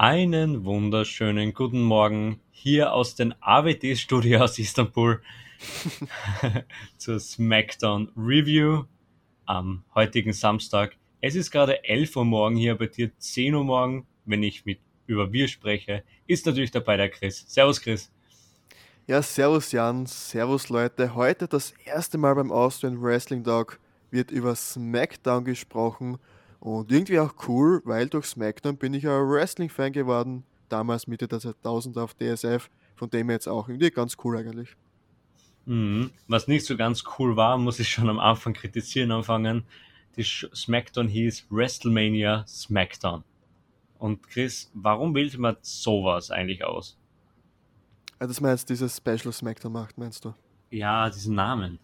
Einen wunderschönen guten Morgen hier aus den AWD-Studio aus Istanbul zur SmackDown Review am heutigen Samstag. Es ist gerade 11 Uhr morgen hier, bei dir 10 Uhr morgen, wenn ich mit über wir spreche, ist natürlich dabei der Chris. Servus Chris. Ja, servus Jan, servus Leute. Heute das erste Mal beim Austrian Wrestling Dog wird über SmackDown gesprochen und irgendwie auch cool, weil durch SmackDown bin ich ein Wrestling-Fan geworden, damals Mitte der 2000 auf DSF, von dem jetzt auch irgendwie ganz cool eigentlich. Mhm. Was nicht so ganz cool war, muss ich schon am Anfang kritisieren anfangen. Die SmackDown hieß WrestleMania SmackDown. Und Chris, warum wählt man sowas eigentlich aus? Ja, dass man jetzt dieses Special Smackdown macht, meinst du? Ja, diesen Namen.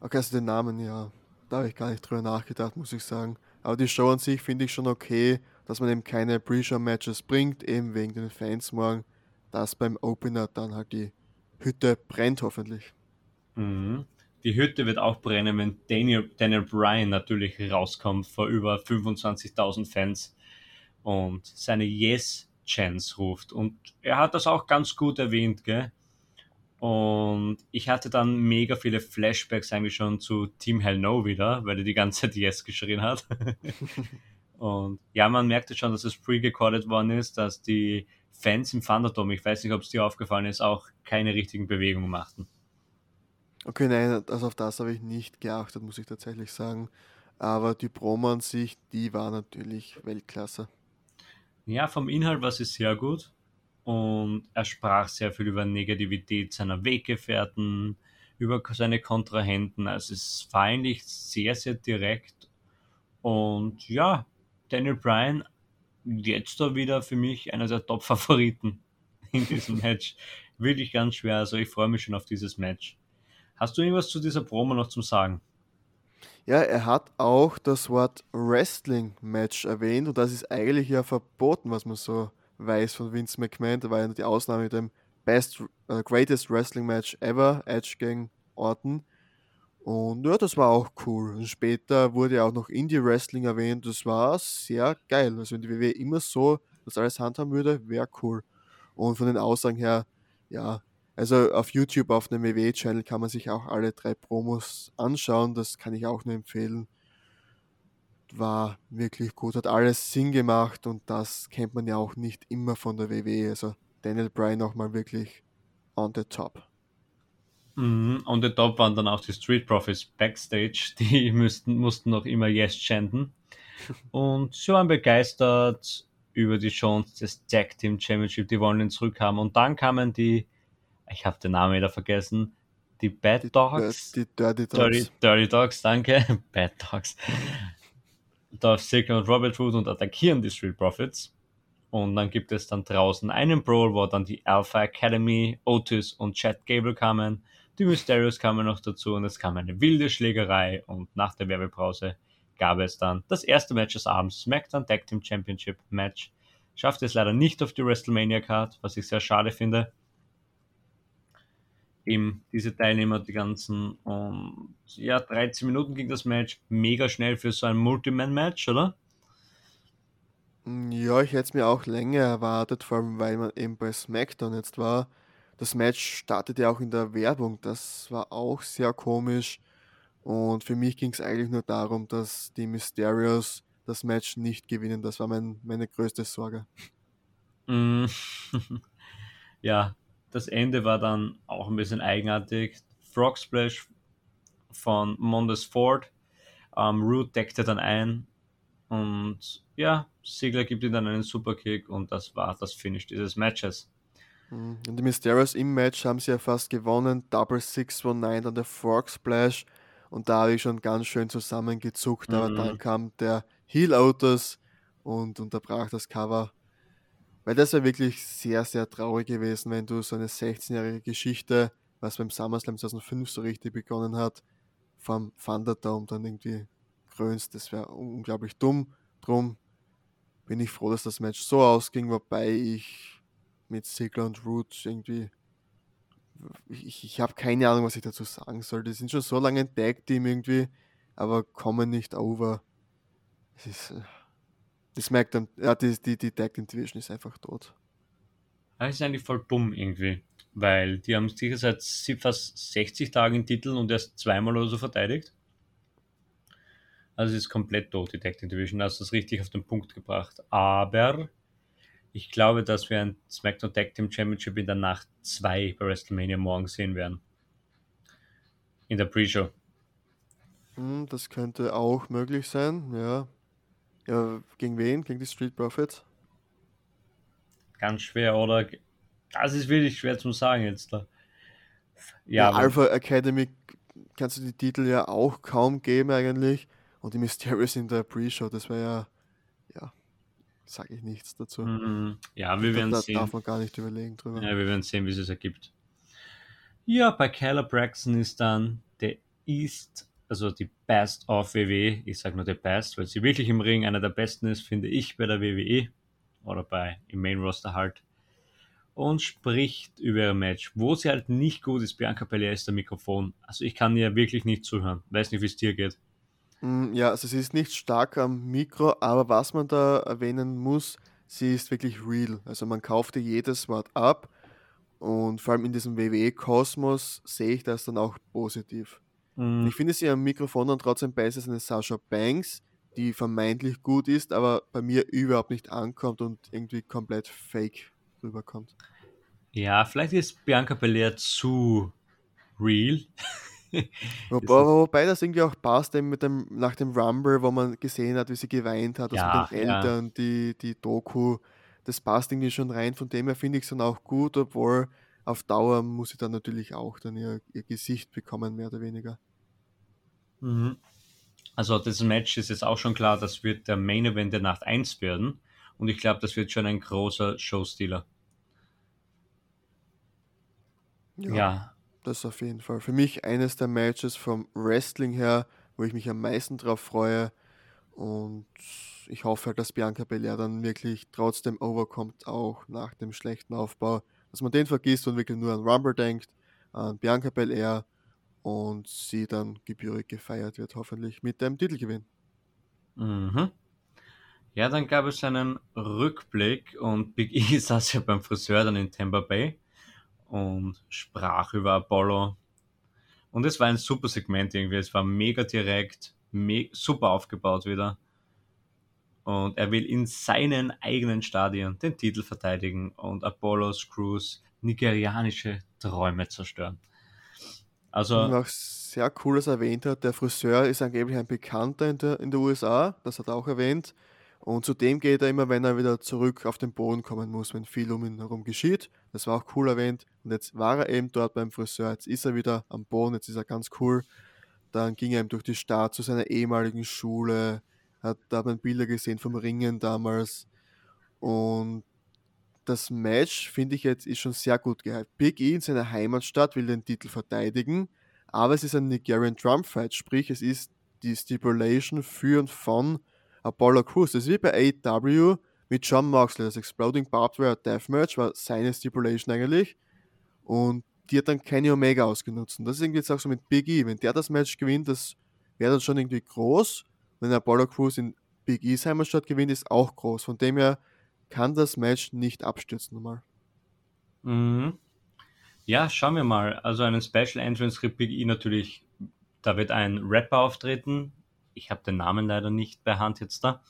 Okay, also den Namen, ja. Da habe ich gar nicht drüber nachgedacht, muss ich sagen. Aber die Show an sich finde ich schon okay, dass man eben keine Pre-Show-Matches bringt, eben wegen den Fans morgen, dass beim Opener dann halt die Hütte brennt, hoffentlich. Mhm. Die Hütte wird auch brennen, wenn Daniel, Daniel Bryan natürlich rauskommt vor über 25.000 Fans und seine Yes-Chance ruft. Und er hat das auch ganz gut erwähnt, gell? Und ich hatte dann mega viele Flashbacks eigentlich schon zu Team Hell No wieder, weil er die ganze Zeit Yes geschrien hat. und ja, man merkte schon, dass es pre-recorded worden ist, dass die Fans im Thunderdome, ich weiß nicht, ob es dir aufgefallen ist, auch keine richtigen Bewegungen machten. Okay, nein, also auf das habe ich nicht geachtet, muss ich tatsächlich sagen. Aber die Promo an sich, die war natürlich Weltklasse. Ja, vom Inhalt war sie sehr gut und er sprach sehr viel über Negativität seiner Weggefährten, über seine Kontrahenten. Also es war eigentlich sehr, sehr direkt. Und ja, Daniel Bryan jetzt da wieder für mich einer der Top-Favoriten in diesem Match. Wirklich ganz schwer. Also ich freue mich schon auf dieses Match. Hast du irgendwas zu dieser Promo noch zum Sagen? Ja, er hat auch das Wort Wrestling-Match erwähnt und das ist eigentlich ja verboten, was man so weiß von Vince McMahon. Da war ja die Ausnahme mit dem Best, uh, Greatest Wrestling Match ever, Edge gegen Orton. Und ja, das war auch cool. Und später wurde ja auch noch Indie Wrestling erwähnt. Das war sehr geil. Also wenn die WWE immer so das alles handhaben würde, wäre cool. Und von den Aussagen her, ja, also auf YouTube, auf dem WWE-Channel kann man sich auch alle drei Promos anschauen. Das kann ich auch nur empfehlen. War wirklich gut, hat alles Sinn gemacht und das kennt man ja auch nicht immer von der WWE. Also Daniel Bryan nochmal wirklich on the top. Mhm, on the top waren dann auch die Street Profits backstage. Die müssten, mussten noch immer Yes chanten. Und sie waren begeistert über die Chance des Tag Team Championship. Die wollen ihn zurückhaben. Und dann kamen die ich habe den Namen wieder vergessen. Die Bad Dogs. Die, die Dirty Dogs. Dirty, Dirty Dogs, danke. Bad Dogs. Dolph Ziggler und Robert Root und attackieren die Street Profits. Und dann gibt es dann draußen einen Brawl, wo dann die Alpha Academy, Otis und Chad Gable kamen. Die Mysterios kamen noch dazu und es kam eine wilde Schlägerei. Und nach der Werbepause gab es dann das erste Match des Abends, SmackDown Tag Team Championship Match. Schaffte es leider nicht auf die WrestleMania Card, was ich sehr schade finde eben diese Teilnehmer, die ganzen. Und ja, 13 Minuten ging das Match. Mega schnell für so ein Multiman-Match, oder? Ja, ich hätte es mir auch länger erwartet, vor allem weil man eben bei SmackDown jetzt war. Das Match startete ja auch in der Werbung. Das war auch sehr komisch. Und für mich ging es eigentlich nur darum, dass die Mysterios das Match nicht gewinnen. Das war mein, meine größte Sorge. Mm. ja, das Ende war dann auch ein bisschen eigenartig. Frog Splash von Mondes Ford. Ähm, Root deckte dann ein. Und ja, Sigler gibt ihm dann einen Superkick und das war das Finish dieses Matches. Mhm. Und die Mysterios im Match haben sie ja fast gewonnen. Double 619 an der Frog Splash. Und da habe ich schon ganz schön zusammengezuckt. Mhm. Aber dann kam der Heel Otis und unterbrach das Cover weil das wäre wirklich sehr, sehr traurig gewesen, wenn du so eine 16-jährige Geschichte, was beim SummerSlam 2005 so richtig begonnen hat, vom Thunderdome dann irgendwie krönst. Das wäre unglaublich dumm. Drum bin ich froh, dass das Match so ausging, wobei ich mit Ziggler und Root irgendwie. Ich, ich habe keine Ahnung, was ich dazu sagen soll. Die sind schon so lange ein Tag-Team irgendwie, aber kommen nicht over. Es ist. Die SmackDown, ja, die, die, die Tag Team Division ist einfach tot. Das ist eigentlich voll dumm irgendwie, weil die haben sicher seit fast 60 Tagen den Titel und erst zweimal oder so verteidigt. Also es ist komplett tot, die Tag Team Division. hast das richtig auf den Punkt gebracht. Aber ich glaube, dass wir ein SmackDown Tag Team Championship in der Nacht 2 bei WrestleMania morgen sehen werden. In der Pre-Show. Hm, das könnte auch möglich sein, ja. Ja, gegen wen? Gegen die Street Profits? Ganz schwer, oder? Das ist wirklich schwer zu sagen jetzt da. Ja, ja Alpha Academy kannst du die Titel ja auch kaum geben eigentlich. Und die Mysterious in der Pre-Show, das wäre ja, ja, sage ich nichts dazu. Mhm. Ja, wir werden da, sehen. Da darf man gar nicht überlegen drüber. Ja, wir werden sehen, wie es ergibt. Ja, bei Kyler Braxton ist dann der East also die Best of WWE, ich sage nur der Best, weil sie wirklich im Ring einer der besten ist, finde ich bei der WWE oder bei im Main Roster halt. Und spricht über ihr Match. Wo sie halt nicht gut ist, Bianca Belair ist der Mikrofon. Also ich kann ihr wirklich nicht zuhören. Weiß nicht, wie es dir geht. Mm, ja, also sie ist nicht stark am Mikro, aber was man da erwähnen muss, sie ist wirklich real. Also man kauft ihr jedes Wort ab und vor allem in diesem WWE-Kosmos sehe ich das dann auch positiv. Mhm. Ich finde sie am Mikrofon dann trotzdem besser als eine Sasha Banks, die vermeintlich gut ist, aber bei mir überhaupt nicht ankommt und irgendwie komplett fake rüberkommt. Ja, vielleicht ist Bianca Belair zu real. wobei, wobei, das irgendwie auch passt, eben mit dem, nach dem Rumble, wo man gesehen hat, wie sie geweint hat, also ja, mit den Eltern, ja. die, die Doku, das passt irgendwie schon rein. Von dem her finde ich es dann auch gut, obwohl auf Dauer muss sie dann natürlich auch dann ihr, ihr Gesicht bekommen, mehr oder weniger. Mhm. Also das Match ist jetzt auch schon klar, das wird der Main Event der Nacht 1 werden. Und ich glaube, das wird schon ein großer Showstealer. Ja, ja, Das auf jeden Fall. Für mich eines der Matches vom Wrestling her, wo ich mich am meisten drauf freue. Und ich hoffe halt, dass Bianca Belair dann wirklich trotzdem overkommt, auch nach dem schlechten Aufbau dass man den vergisst und wirklich nur an Rumble denkt, an Bianca Belair und sie dann gebührig gefeiert wird, hoffentlich mit dem Titelgewinn. Mhm. Ja, dann gab es einen Rückblick und Big E saß ja beim Friseur dann in Tampa Bay und sprach über Apollo. Und es war ein super Segment irgendwie. Es war mega direkt, me super aufgebaut wieder. Und er will in seinen eigenen Stadien den Titel verteidigen und Apollos Crews nigerianische Träume zerstören. Also. Und auch sehr cool, dass er erwähnt hat, der Friseur ist angeblich ein Bekannter in der, in der USA, das hat er auch erwähnt. Und zudem geht er immer, wenn er wieder zurück auf den Boden kommen muss, wenn viel um ihn herum geschieht. Das war auch cool erwähnt. Und jetzt war er eben dort beim Friseur, jetzt ist er wieder am Boden, jetzt ist er ganz cool. Dann ging er eben durch die Stadt zu seiner ehemaligen Schule, hat, da man Bilder gesehen vom Ringen damals. Und das Match, finde ich jetzt, ist schon sehr gut gehypt. Big E in seiner Heimatstadt will den Titel verteidigen, aber es ist ein Nigerian Drum Fight, sprich, es ist die Stipulation für und von Apollo Crews. Das ist wie bei AEW mit John Moxley. Das Exploding Barbed Wire Deathmatch war seine Stipulation eigentlich. Und die hat dann Kenny Omega ausgenutzt. Und das ist irgendwie jetzt auch so mit Big E. Wenn der das Match gewinnt, das wäre dann schon irgendwie groß wenn Apollo Crews in Big E's Heimatstadt gewinnt, ist auch groß. Von dem her kann das Match nicht abstürzen nochmal. Mhm. Ja, schauen wir mal. Also einen Special Entrance E natürlich, da wird ein Rapper auftreten. Ich habe den Namen leider nicht bei Hand jetzt da.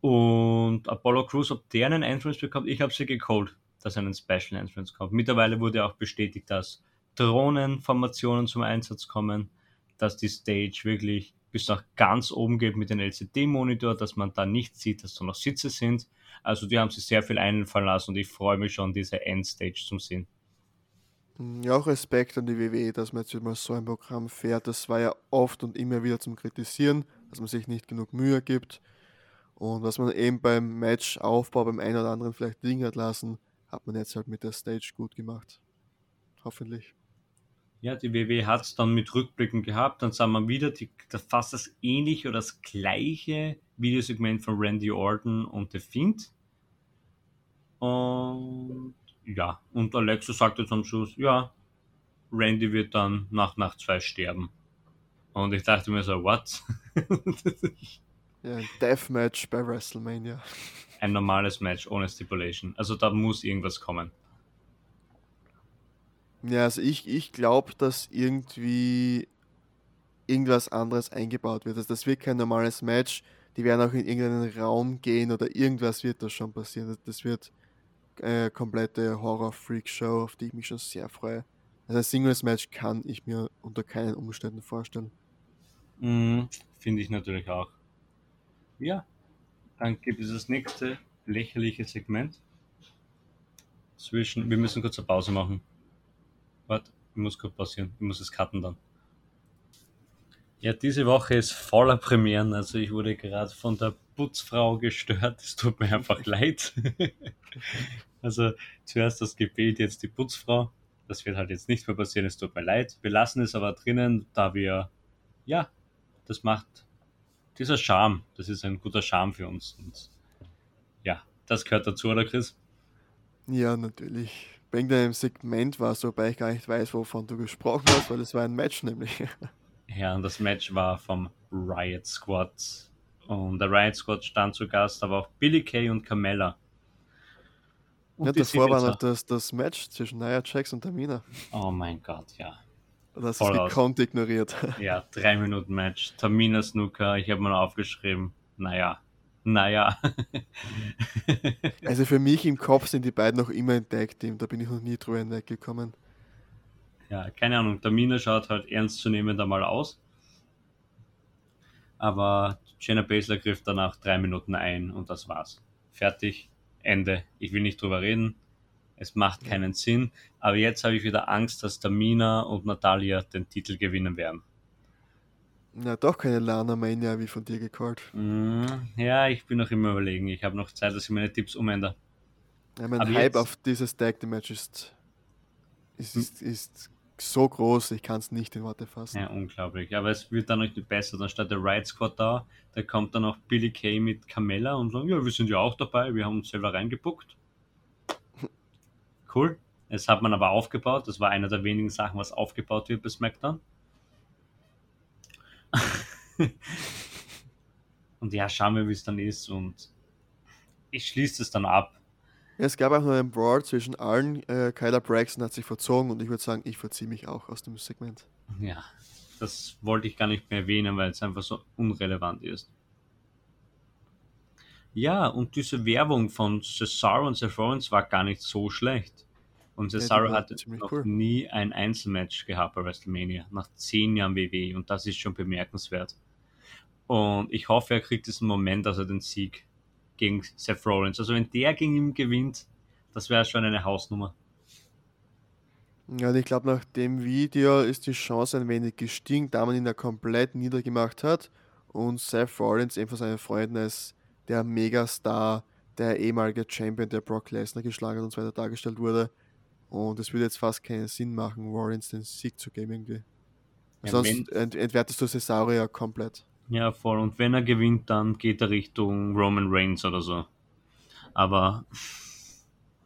Und Apollo Crews, ob der einen Entrance bekommt, ich habe sie gecallt, dass einen Special Entrance kommt. Mittlerweile wurde auch bestätigt, dass Drohnenformationen zum Einsatz kommen, dass die Stage wirklich bis nach ganz oben geht mit dem LCD-Monitor, dass man da nicht sieht, dass da noch Sitze sind. Also die haben sich sehr viel einfallen lassen und ich freue mich schon, diese Endstage zu sehen. Ja, auch Respekt an die WWE, dass man jetzt mal so ein Programm fährt. Das war ja oft und immer wieder zum Kritisieren, dass man sich nicht genug Mühe gibt. Und was man eben beim Matchaufbau beim einen oder anderen vielleicht liegen hat lassen, hat man jetzt halt mit der Stage gut gemacht. Hoffentlich. Ja, die WW hat es dann mit Rückblicken gehabt. Dann sah man wieder die, das, fast das ähnliche oder das gleiche Videosegment von Randy Orton und The Fiend. Und ja, und Alexa sagte zum Schluss, ja, Randy wird dann nach Nacht 2 sterben. Und ich dachte mir so, what? Ja, ein Deathmatch bei WrestleMania. Ein normales Match ohne Stipulation. Also da muss irgendwas kommen. Ja, also ich, ich glaube, dass irgendwie irgendwas anderes eingebaut wird. Also das wird kein normales Match. Die werden auch in irgendeinen Raum gehen oder irgendwas wird da schon passieren. Das wird äh, komplette Horror-Freak-Show, auf die ich mich schon sehr freue. Also ein Singles-Match kann ich mir unter keinen Umständen vorstellen. Mhm, Finde ich natürlich auch. Ja, dann gibt es das nächste lächerliche Segment. Zwischen, wir müssen kurz eine Pause machen. Warte, ich muss kurz passieren. Ich muss es cutten dann. Ja, diese Woche ist voller Premieren. Also ich wurde gerade von der Putzfrau gestört. Es tut mir einfach leid. also zuerst das Gebet, jetzt die Putzfrau. Das wird halt jetzt nicht mehr passieren. Es tut mir leid. Wir lassen es aber drinnen, da wir, ja, das macht dieser Charme. Das ist ein guter Charme für uns. Und ja, das gehört dazu, oder Chris? Ja, natürlich. Bei irgendeinem Segment war es, wobei ich gar nicht weiß, wovon du gesprochen hast, weil es war ein Match nämlich. Ja, und das Match war vom Riot Squad. Und der Riot Squad stand zu Gast, aber auch Billy Kay und Carmella. Und ja, davor war noch das, das Match zwischen Nia Jax und Tamina. Oh mein Gott, ja. Das ist gekonnt ignoriert. Ja, drei Minuten Match. Tamina Snooker, ich habe mal aufgeschrieben, naja, naja. also für mich im Kopf sind die beiden noch immer ein Tag-Team, da bin ich noch nie drüber hinweggekommen ja, keine Ahnung, der Mina schaut halt ernstzunehmend einmal aus. Aber Jenna Baszler griff danach drei Minuten ein und das war's. Fertig, Ende. Ich will nicht drüber reden. Es macht keinen Sinn. Aber jetzt habe ich wieder Angst, dass Tamina und Natalia den Titel gewinnen werden. Na, doch keine Lana Mania wie von dir gecallt. Mm, ja, ich bin noch immer überlegen. Ich habe noch Zeit, dass ich meine Tipps umändere. Ja, mein Aber Hype jetzt... auf dieses Tag Match ist, ist, ist, ist so groß, ich kann es nicht in Worte fassen. Ja, unglaublich. Aber es wird dann noch nicht besser. Dann steht der Riot Squad da, da kommt dann auch Billy Kay mit Carmella und sagen, ja, wir sind ja auch dabei, wir haben uns selber reingebuckt. Cool. Es hat man aber aufgebaut. Das war einer der wenigen Sachen, was aufgebaut wird bei SmackDown. und ja, schauen wir, wie es dann ist. Und ich schließe es dann ab. Es gab auch noch einen Brawl zwischen allen. Äh, Kyler Braxton hat sich verzogen und ich würde sagen, ich verziehe mich auch aus dem Segment. Ja, das wollte ich gar nicht mehr erwähnen, weil es einfach so unrelevant ist. Ja, und diese Werbung von Cesaro und Seth Rollins war gar nicht so schlecht. Und Cesaro ja, hatte noch cool. nie ein Einzelmatch gehabt bei WrestleMania, nach zehn Jahren WWE und das ist schon bemerkenswert. Und ich hoffe, er kriegt diesen Moment, dass er den Sieg gegen Seth Rollins. Also wenn der gegen ihn gewinnt, das wäre schon eine Hausnummer. Ja, ich glaube, nach dem Video ist die Chance ein wenig gestiegen, da man ihn ja komplett niedergemacht hat und Seth Rollins eben von seinen Freunden als der Megastar, der ehemalige Champion, der Brock Lesnar geschlagen hat und so weiter dargestellt wurde. Und es würde jetzt fast keinen Sinn machen, Rollins den Sieg zu geben irgendwie. Ja, Sonst ent entwertest du Cesaro ja komplett. Ja, voll. Und wenn er gewinnt, dann geht er Richtung Roman Reigns oder so. Aber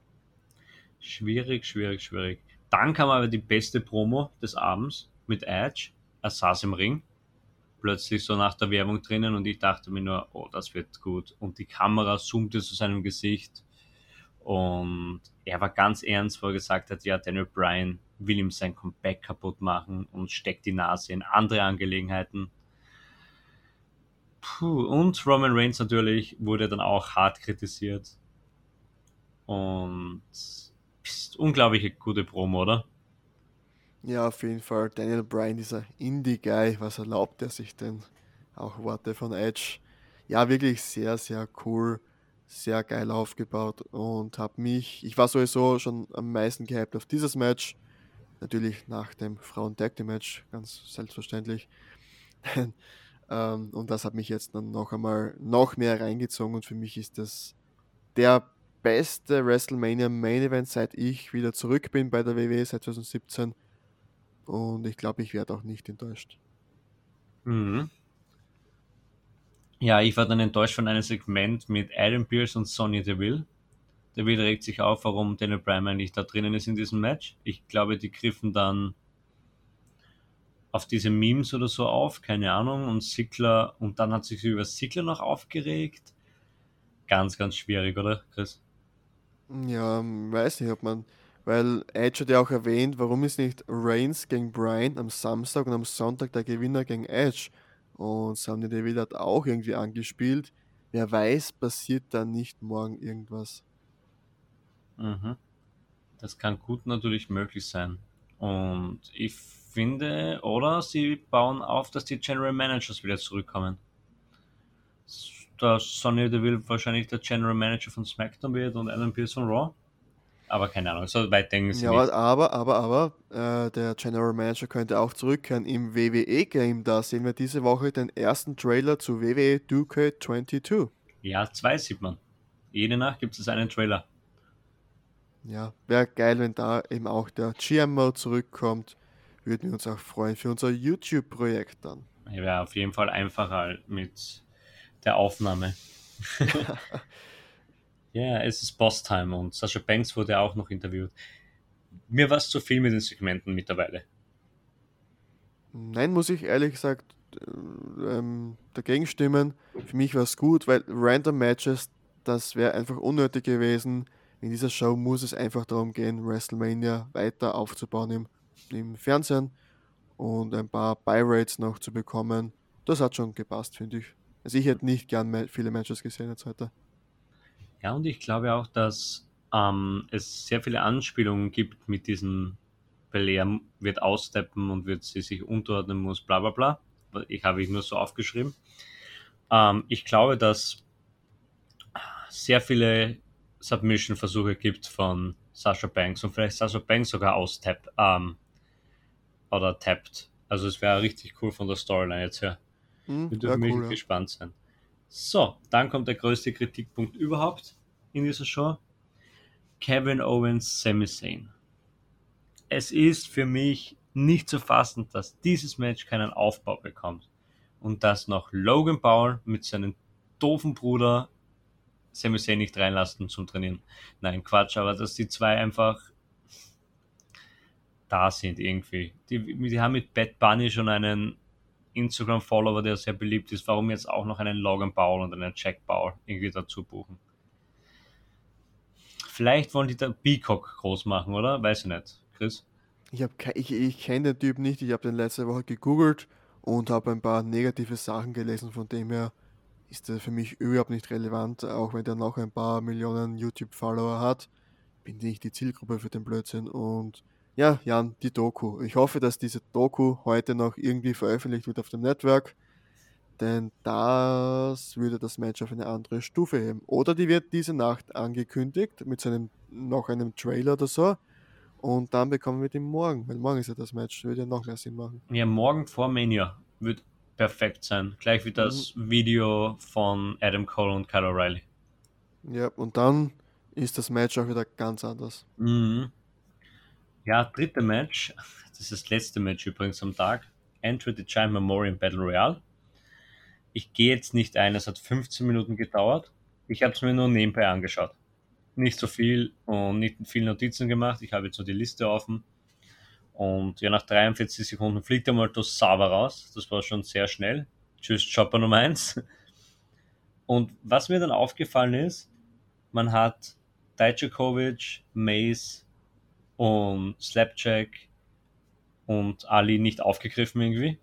schwierig, schwierig, schwierig. Dann kam aber die beste Promo des Abends mit Edge. Er saß im Ring, plötzlich so nach der Werbung drinnen und ich dachte mir nur, oh, das wird gut. Und die Kamera zoomte zu seinem Gesicht und er war ganz ernst, wo er gesagt hat, ja, Daniel Bryan will ihm sein Comeback kaputt machen und steckt die Nase in andere Angelegenheiten. Puh, und Roman Reigns natürlich wurde dann auch hart kritisiert. Und ist unglaubliche gute Promo, oder? Ja, auf jeden Fall. Daniel Bryan, dieser Indie-Guy, was erlaubt er sich denn? Auch Worte von Edge. Ja, wirklich sehr, sehr cool, sehr geil aufgebaut und habe mich, ich war sowieso schon am meisten gehypt auf dieses Match. Natürlich nach dem Frauen-Tag-Match, ganz selbstverständlich. Ähm, und das hat mich jetzt dann noch einmal noch mehr reingezogen und für mich ist das der beste WrestleMania Main Event, seit ich wieder zurück bin bei der WWE seit 2017. Und ich glaube, ich werde auch nicht enttäuscht. Mhm. Ja, ich war dann enttäuscht von einem Segment mit Adam Pierce und Sonya Deville. Deville regt sich auf, warum Daniel Bryan eigentlich da drinnen ist in diesem Match. Ich glaube, die griffen dann auf diese Memes oder so auf, keine Ahnung, und Sickler, und dann hat sich über Sickler noch aufgeregt. Ganz, ganz schwierig, oder, Chris? Ja, weiß nicht, ob man, weil Edge hat ja auch erwähnt, warum ist nicht Reigns gegen Bryan am Samstag und am Sonntag der Gewinner gegen Edge? Und Sunny Deville hat auch irgendwie angespielt. Wer weiß, passiert da nicht morgen irgendwas. Mhm. Das kann gut natürlich möglich sein. Und ich finde, oder sie bauen auf, dass die General Managers wieder zurückkommen. Dass Sonny Deville wahrscheinlich der General Manager von SmackDown wird und Adam Pearce von Raw. Aber keine Ahnung, so weit denken sie Ja, nicht. aber, aber, aber, äh, der General Manager könnte auch zurückkehren im WWE-Game. Da sehen wir diese Woche den ersten Trailer zu E WWE 2K22. Ja, zwei sieht man. Jede Nacht gibt es einen Trailer. Ja, wäre geil, wenn da eben auch der GMO zurückkommt. Würden wir uns auch freuen für unser YouTube-Projekt dann. Wäre auf jeden Fall einfacher mit der Aufnahme. Ja, es ist Boss-Time und Sascha Banks wurde auch noch interviewt. Mir war es zu viel mit den Segmenten mittlerweile. Nein, muss ich ehrlich gesagt äh, ähm, dagegen stimmen. Für mich war es gut, weil Random Matches, das wäre einfach unnötig gewesen. In dieser Show muss es einfach darum gehen, WrestleMania weiter aufzubauen im, im Fernsehen und ein paar Buy-Rates noch zu bekommen. Das hat schon gepasst, finde ich. Also ich hätte nicht gern viele Matches gesehen jetzt heute. Ja, und ich glaube auch, dass ähm, es sehr viele Anspielungen gibt mit diesem Belair wird aussteppen und wird sie sich unterordnen muss, bla bla bla. Ich habe ich nur so aufgeschrieben. Ähm, ich glaube, dass sehr viele Submission-Versuche gibt von Sasha Banks und vielleicht Sasha Banks sogar austappt ähm, oder tappt. Also es wäre richtig cool von der Storyline jetzt her. Hm, Wir ja, dürfen wirklich cool, ja. gespannt sein. So, dann kommt der größte Kritikpunkt überhaupt in dieser Show. Kevin Owens, Sami Zayn. Es ist für mich nicht zu fassen, dass dieses Match keinen Aufbau bekommt. Und dass noch Logan Paul mit seinem doofen Bruder Sami Zayn nicht reinlassen zum Trainieren. Nein, Quatsch, aber dass die zwei einfach da sind irgendwie. Die, die haben mit Bad Bunny schon einen Instagram-Follower, der sehr beliebt ist. Warum jetzt auch noch einen Logan Paul und einen Jack Paul irgendwie dazu buchen? Vielleicht wollen die da Peacock groß machen, oder? Weiß ich nicht. Chris? Ich, ich, ich kenne den Typ nicht, ich habe den letzte Woche gegoogelt und habe ein paar negative Sachen gelesen, von dem her ist er für mich überhaupt nicht relevant, auch wenn der noch ein paar Millionen YouTube-Follower hat, bin ich die Zielgruppe für den Blödsinn und ja, Jan, die Doku. Ich hoffe, dass diese Doku heute noch irgendwie veröffentlicht wird auf dem Network, denn das würde das Match auf eine andere Stufe heben. Oder die wird diese Nacht angekündigt mit so einem, noch einem Trailer oder so. Und dann bekommen wir den morgen, weil morgen ist ja das Match, würde ja noch mehr Sinn machen. Ja, morgen vor Mania wird perfekt sein. Gleich wie das Video von Adam Cole und Kyle O'Reilly. Ja, und dann ist das Match auch wieder ganz anders. Mhm. Ja, dritte Match. Das ist das letzte Match übrigens am Tag. Enter the Giant Memorial Battle Royale. Ich gehe jetzt nicht ein, es hat 15 Minuten gedauert. Ich habe es mir nur nebenbei angeschaut. Nicht so viel und nicht viel Notizen gemacht. Ich habe jetzt nur die Liste offen. Und ja, nach 43 Sekunden fliegt einmal Tosawa raus. Das war schon sehr schnell. Tschüss, Chopper Nummer 1. Und was mir dann aufgefallen ist, man hat Dijakovic, Mace und Slapjack und Ali nicht aufgegriffen irgendwie.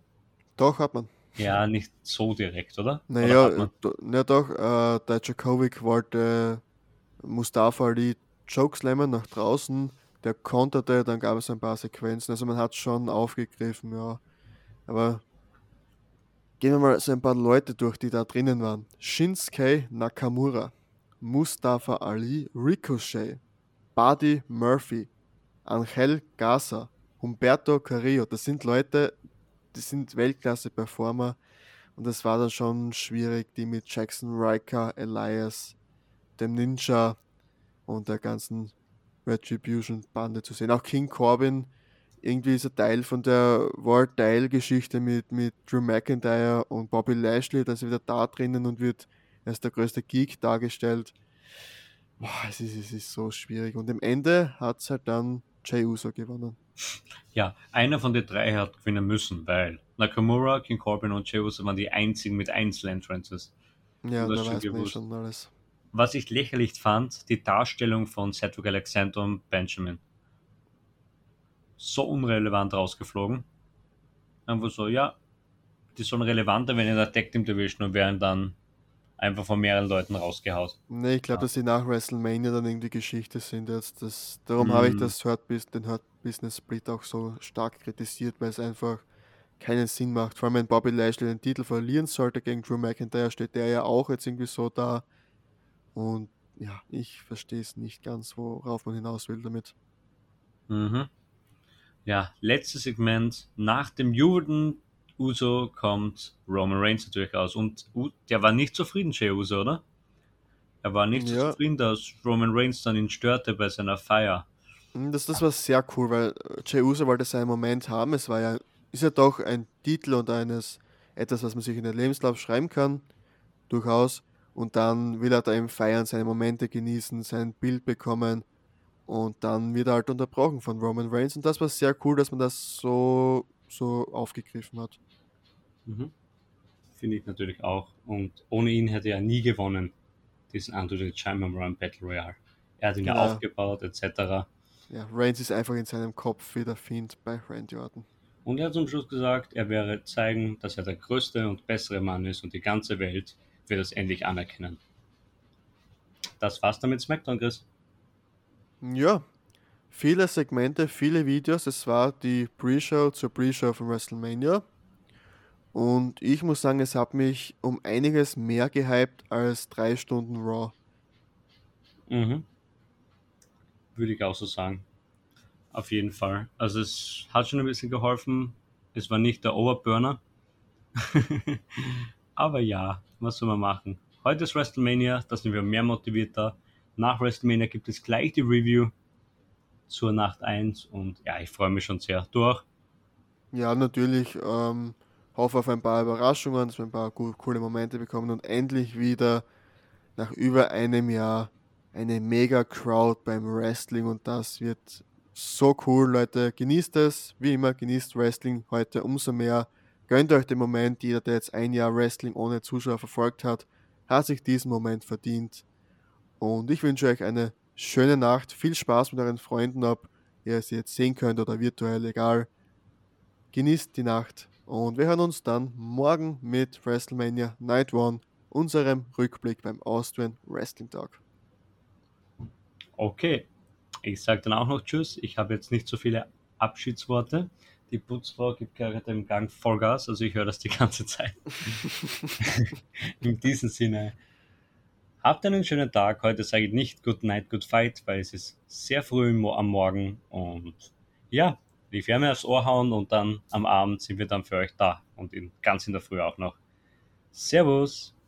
Doch, hat man. Ja, nicht so direkt, oder? Oder Naja, do, na doch, äh, der Djakovic wollte Mustafa Ali Chokeslammen nach draußen, der konterte, dann gab es ein paar Sequenzen, also man hat schon aufgegriffen, ja. Aber gehen wir mal so ein paar Leute durch, die da drinnen waren. Shinsuke Nakamura, Mustafa Ali, Ricochet, Buddy Murphy, Angel Gaza, Humberto Carrillo, das sind Leute, die sind Weltklasse-Performer. Und es war dann schon schwierig, die mit Jackson Riker, Elias, dem Ninja und der ganzen Retribution-Bande zu sehen. Auch King Corbin, irgendwie ist er Teil von der World Teil-Geschichte mit, mit Drew McIntyre und Bobby Lashley, da ist er wieder da drinnen und wird als der größte Geek dargestellt. Boah, es ist, es ist so schwierig. Und am Ende hat es halt dann Jay Uso gewonnen. Ja, einer von den drei hat gewinnen müssen, weil Nakamura, King Corbin und Jey Uso waren die einzigen mit Einzel-Entrances. Ja, da weiß man eh schon alles. Was ich lächerlich fand, die Darstellung von Cedric Alexander und Benjamin. So unrelevant rausgeflogen. Einfach so, ja, die sollen relevanter werden in der Tag Team Division und werden dann einfach von mehreren Leuten rausgehaut. Nee, ich glaube, Ja. dass die nach WrestleMania dann irgendwie Geschichte sind jetzt. Das, darum habe ich Mm. das Hurt den Hurt Business Split auch so stark kritisiert, weil es einfach keinen Sinn macht. Vor allem, wenn Bobby Lashley den Titel verlieren sollte gegen Drew McIntyre, steht der ja auch jetzt irgendwie so da. Und ja, ich verstehe es nicht ganz, worauf man hinaus will damit. Mhm. Ja, letztes Segment. Nach dem jubelnden Uso kommt Roman Reigns natürlich raus. Und der war nicht zufrieden, Jey Uso, oder? Er war nicht Ja. zufrieden, dass Roman Reigns dann ihn störte bei seiner Feier. Mm, Das, das war sehr cool, weil Jey Uso wollte seinen Moment haben. Es war ja, ist ja doch ein Titel und eines, etwas, was man sich in den Lebenslauf schreiben kann, durchaus. Und dann will er da eben feiern, seine Momente genießen, sein Bild bekommen. Und dann wird er halt unterbrochen von Roman Reigns. Und das war sehr cool, dass man das so, so aufgegriffen hat. Mhm. Finde ich natürlich auch. Und ohne ihn hätte er nie gewonnen, diesen the Giant Run Battle Royale. Er hat ihn ja, Ja. aufgebaut, etc. Ja, Reigns ist einfach in seinem Kopf wieder Fiend bei Randy Orton. Und er hat zum Schluss gesagt, er werde zeigen, dass er der größte und bessere Mann ist und die ganze Welt wird das endlich anerkennen. Das war's damit SmackDown, Chris. Ja, viele Segmente, viele Videos. Es war die Pre-Show zur Pre-Show von WrestleMania. Und ich muss sagen, es hat mich um einiges mehr gehypt als drei Stunden Raw. Mhm. Würde ich auch so sagen. Auf jeden Fall. Also es hat schon ein bisschen geholfen. Es war nicht der Overburner. Aber ja, was soll man machen? Heute ist WrestleMania, da sind wir mehr motivierter. Nach WrestleMania gibt es gleich die Review zur Nacht 1 und ja, ich freue mich schon sehr. Du auch? Ja, natürlich. Ähm, hoffe auf ein paar Überraschungen, dass wir ein paar co- coole Momente bekommen und endlich wieder nach über einem Jahr eine mega Crowd beim Wrestling und das wird so cool, Leute. Genießt es, wie immer, genießt Wrestling heute umso mehr. Gönnt euch den Moment, jeder, der jetzt ein Jahr Wrestling ohne Zuschauer verfolgt hat, hat sich diesen Moment verdient. Und ich wünsche euch eine schöne Nacht, viel Spaß mit euren Freunden, ob ihr sie jetzt sehen könnt oder virtuell, egal. Genießt die Nacht und wir hören uns dann morgen mit WrestleMania Night One, unserem Rückblick beim Austrian Wrestling Talk. Okay. Ich sage dann auch noch Tschüss. Ich habe jetzt nicht so viele Abschiedsworte. Die Putzfrau gibt gerade im Gang Vollgas, also ich höre das die ganze Zeit. In diesem Sinne, habt einen schönen Tag. Heute sage ich nicht Good Night, Good Fight, weil es ist sehr früh am Morgen und ja, die Wärme aufs Ohr hauen und dann am Abend sind wir dann für euch da und in, ganz in der Früh auch noch. Servus!